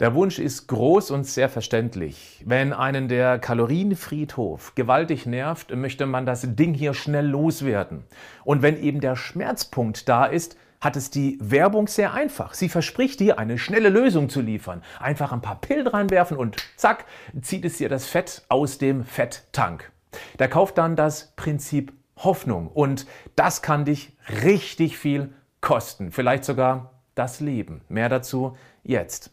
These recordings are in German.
Der Wunsch ist groß und sehr verständlich. Wenn einen der Kalorienfriedhof gewaltig nervt, möchte man das Ding hier schnell loswerden. Und wenn eben der Schmerzpunkt da ist, hat es die Werbung sehr einfach. Sie verspricht dir, eine schnelle Lösung zu liefern. Einfach ein paar Pillen reinwerfen und zack, zieht es dir das Fett aus dem Fetttank. Da kauft dann das Prinzip Hoffnung und das kann dich richtig viel kosten. Vielleicht sogar das Leben. Mehr dazu jetzt.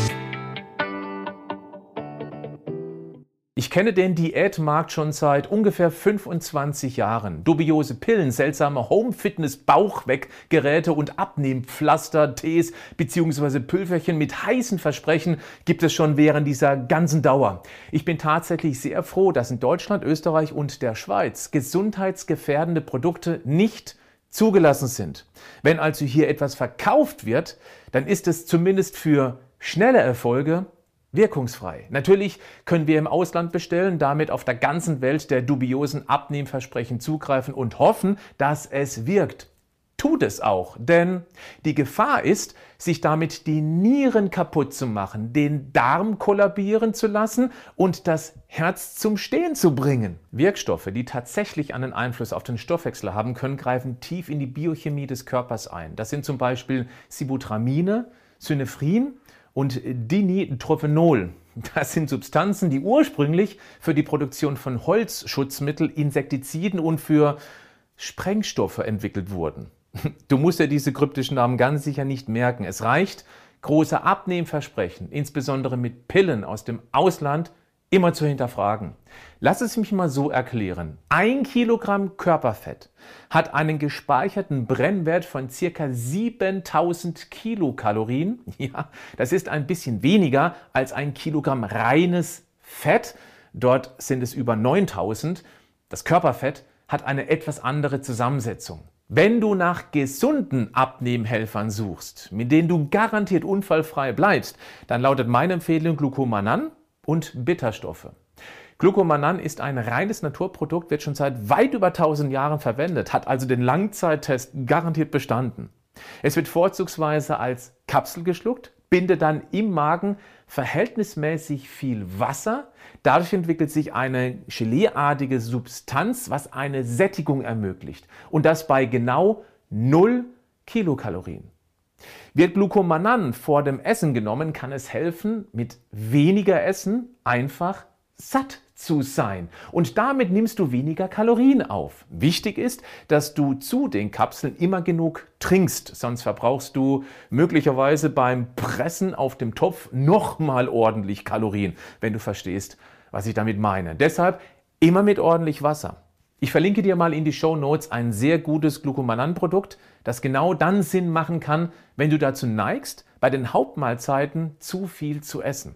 Ich kenne den Diätmarkt schon seit ungefähr 25 Jahren. Dubiose Pillen, seltsame Home-Fitness-Bauchweggeräte und Abnehmpflaster, Tees bzw. Pülverchen mit heißen Versprechen gibt es schon während dieser ganzen Dauer. Ich bin tatsächlich sehr froh, dass in Deutschland, Österreich und der Schweiz gesundheitsgefährdende Produkte nicht zugelassen sind. Wenn also hier etwas verkauft wird, dann ist es zumindest für schnelle Erfolge wirkungsfrei. Natürlich können wir im Ausland bestellen, damit auf der ganzen Welt der dubiosen Abnehmversprechen zugreifen und hoffen, dass es wirkt. Tut es auch, denn die Gefahr ist, sich damit die Nieren kaputt zu machen, den Darm kollabieren zu lassen und das Herz zum Stehen zu bringen. Wirkstoffe, die tatsächlich einen Einfluss auf den Stoffwechsel haben können, greifen tief in die Biochemie des Körpers ein. Das sind zum Beispiel Sibutramine, Synephrin und Dinitrophenol. Das sind Substanzen, die ursprünglich für die Produktion von Holzschutzmittel, Insektiziden und für Sprengstoffe entwickelt wurden. Du musst dir diese kryptischen Namen ganz sicher nicht merken. Es reicht, große Abnehmversprechen, insbesondere mit Pillen aus dem Ausland, immer zu hinterfragen. Lass es mich mal so erklären. Ein Kilogramm Körperfett hat einen gespeicherten Brennwert von circa 7000 Kilokalorien. Ja, das ist ein bisschen weniger als ein Kilogramm reines Fett. Dort sind es über 9000. Das Körperfett hat eine etwas andere Zusammensetzung. Wenn du nach gesunden Abnehmhelfern suchst, mit denen du garantiert unfallfrei bleibst, dann lautet meine Empfehlung Glucomanan und Bitterstoffe. Glucomanan ist ein reines Naturprodukt, wird schon seit weit über 1000 Jahren verwendet, hat also den Langzeittest garantiert bestanden. Es wird vorzugsweise als Kapsel geschluckt, bindet dann im Magen verhältnismäßig viel Wasser. Dadurch entwickelt sich eine geleeartige Substanz, was eine Sättigung ermöglicht. Und das bei genau 0 Kilokalorien. Wird Glucomanan vor dem Essen genommen, kann es helfen, mit weniger Essen einfach satt zu sein. Und damit nimmst du weniger Kalorien auf. Wichtig ist, dass du zu den Kapseln immer genug trinkst, sonst verbrauchst du möglicherweise beim Pressen auf dem Topf nochmal ordentlich Kalorien, wenn du verstehst, was ich damit meine. Deshalb immer mit ordentlich Wasser. Ich verlinke dir mal in die Show Notes ein sehr gutes Glucomanan-Produkt, das genau dann Sinn machen kann, wenn du dazu neigst, bei den Hauptmahlzeiten zu viel zu essen.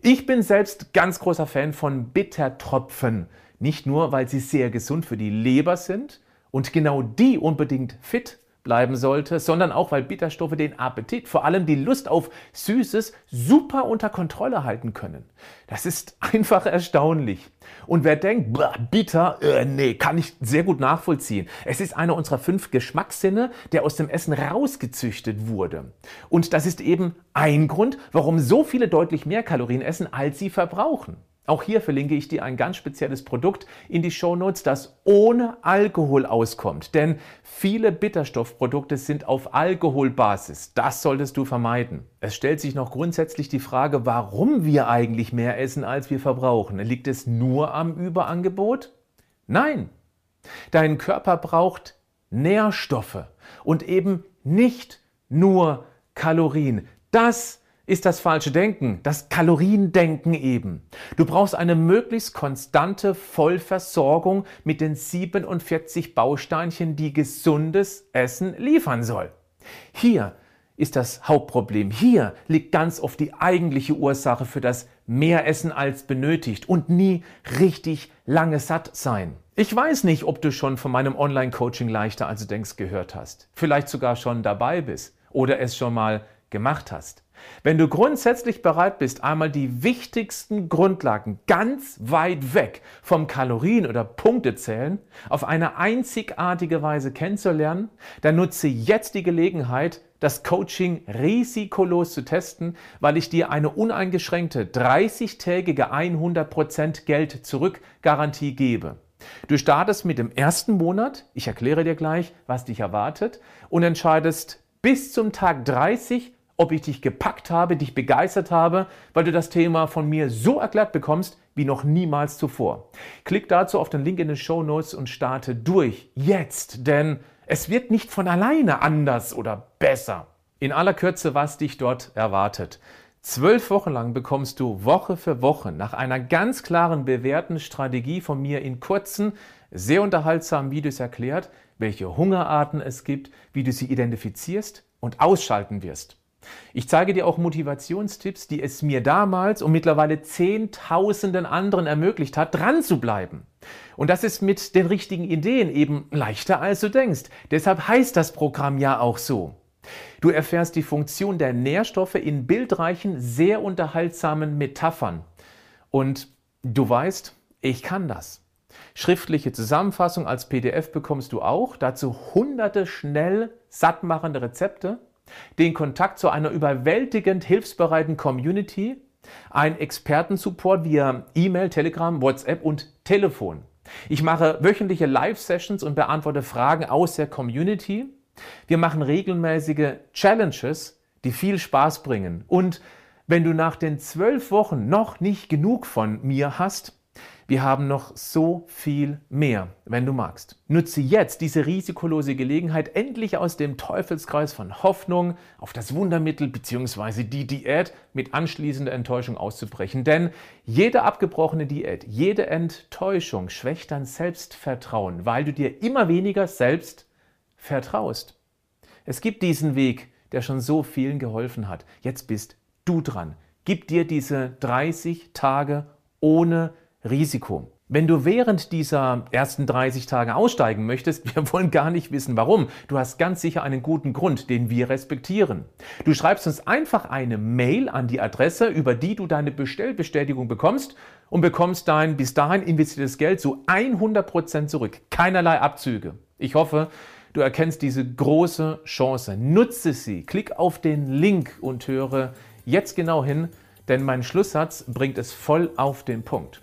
Ich bin selbst ganz großer Fan von Bittertropfen. Nicht nur, weil sie sehr gesund für die Leber sind und genau die unbedingt fit bleiben sollte, sondern auch, weil Bitterstoffe den Appetit, vor allem die Lust auf Süßes, super unter Kontrolle halten können. Das ist einfach erstaunlich. Und wer denkt, bitter, äh, nee, kann ich sehr gut nachvollziehen. Es ist einer unserer fünf Geschmackssinne, der aus dem Essen rausgezüchtet wurde. Und das ist eben ein Grund, warum so viele deutlich mehr Kalorien essen, als sie verbrauchen. Auch hier verlinke ich dir ein ganz spezielles Produkt in die Show Notes, das ohne Alkohol auskommt. Denn viele Bitterstoffprodukte sind auf Alkoholbasis. Das solltest du vermeiden. Es stellt sich noch grundsätzlich die Frage, warum wir eigentlich mehr essen, als wir verbrauchen. Liegt es nur am Überangebot? Nein. Dein Körper braucht Nährstoffe und eben nicht nur Kalorien. Das ist das falsche Denken, das Kaloriendenken eben. Du brauchst eine möglichst konstante Vollversorgung mit den 47 Bausteinchen, die gesundes Essen liefern soll. Hier ist das Hauptproblem. Hier liegt ganz oft die eigentliche Ursache für das Mehr Essen als benötigt und nie richtig lange satt sein. Ich weiß nicht, ob du schon von meinem Online-Coaching leichter als du denkst gehört hast. Vielleicht sogar schon dabei bist oder es schon mal gemacht hast. Wenn du grundsätzlich bereit bist, einmal die wichtigsten Grundlagen ganz weit weg vom Kalorien- oder Punktezählen auf eine einzigartige Weise kennenzulernen, dann nutze jetzt die Gelegenheit, das Coaching risikolos zu testen, weil ich dir eine uneingeschränkte 30-tägige 100% Geld zurück Garantie gebe. Du startest mit dem ersten Monat, ich erkläre dir gleich, was dich erwartet, und entscheidest bis zum Tag 30, ob ich dich gepackt habe, dich begeistert habe, weil du das Thema von mir so erklärt bekommst wie noch niemals zuvor. Klick dazu auf den Link in den Show Notes und starte durch jetzt, denn es wird nicht von alleine anders oder besser. In aller Kürze, was dich dort erwartet. Zwölf Wochen lang bekommst du Woche für Woche nach einer ganz klaren bewährten Strategie von mir in kurzen, sehr unterhaltsamen Videos erklärt, welche Hungerarten es gibt, wie du sie identifizierst und ausschalten wirst. Ich zeige dir auch Motivationstipps, die es mir damals und mittlerweile Zehntausenden anderen ermöglicht hat, dran zu bleiben. Und das ist mit den richtigen Ideen eben leichter als du denkst. Deshalb heißt das Programm ja auch so. Du erfährst die Funktion der Nährstoffe in bildreichen, sehr unterhaltsamen Metaphern. Und du weißt, ich kann das. Schriftliche Zusammenfassung als PDF bekommst du auch, dazu hunderte schnell sattmachende Rezepte den Kontakt zu einer überwältigend hilfsbereiten Community, ein Expertensupport via E-Mail, Telegram, WhatsApp und Telefon. Ich mache wöchentliche Live-Sessions und beantworte Fragen aus der Community. Wir machen regelmäßige Challenges, die viel Spaß bringen. Und wenn du nach den zwölf Wochen noch nicht genug von mir hast, wir haben noch so viel mehr, wenn du magst. Nutze jetzt diese risikolose Gelegenheit, endlich aus dem Teufelskreis von Hoffnung auf das Wundermittel bzw. die Diät mit anschließender Enttäuschung auszubrechen. Denn jede abgebrochene Diät, jede Enttäuschung schwächt dein Selbstvertrauen, weil du dir immer weniger selbst vertraust. Es gibt diesen Weg, der schon so vielen geholfen hat. Jetzt bist du dran. Gib dir diese 30 Tage ohne Risiko. Wenn du während dieser ersten 30 Tage aussteigen möchtest, wir wollen gar nicht wissen warum. Du hast ganz sicher einen guten Grund, den wir respektieren. Du schreibst uns einfach eine Mail an die Adresse, über die du deine Bestellbestätigung bekommst und bekommst dein bis dahin investiertes Geld zu 100% zurück. Keinerlei Abzüge. Ich hoffe, du erkennst diese große Chance. Nutze sie. Klick auf den Link und höre jetzt genau hin, denn mein Schlusssatz bringt es voll auf den Punkt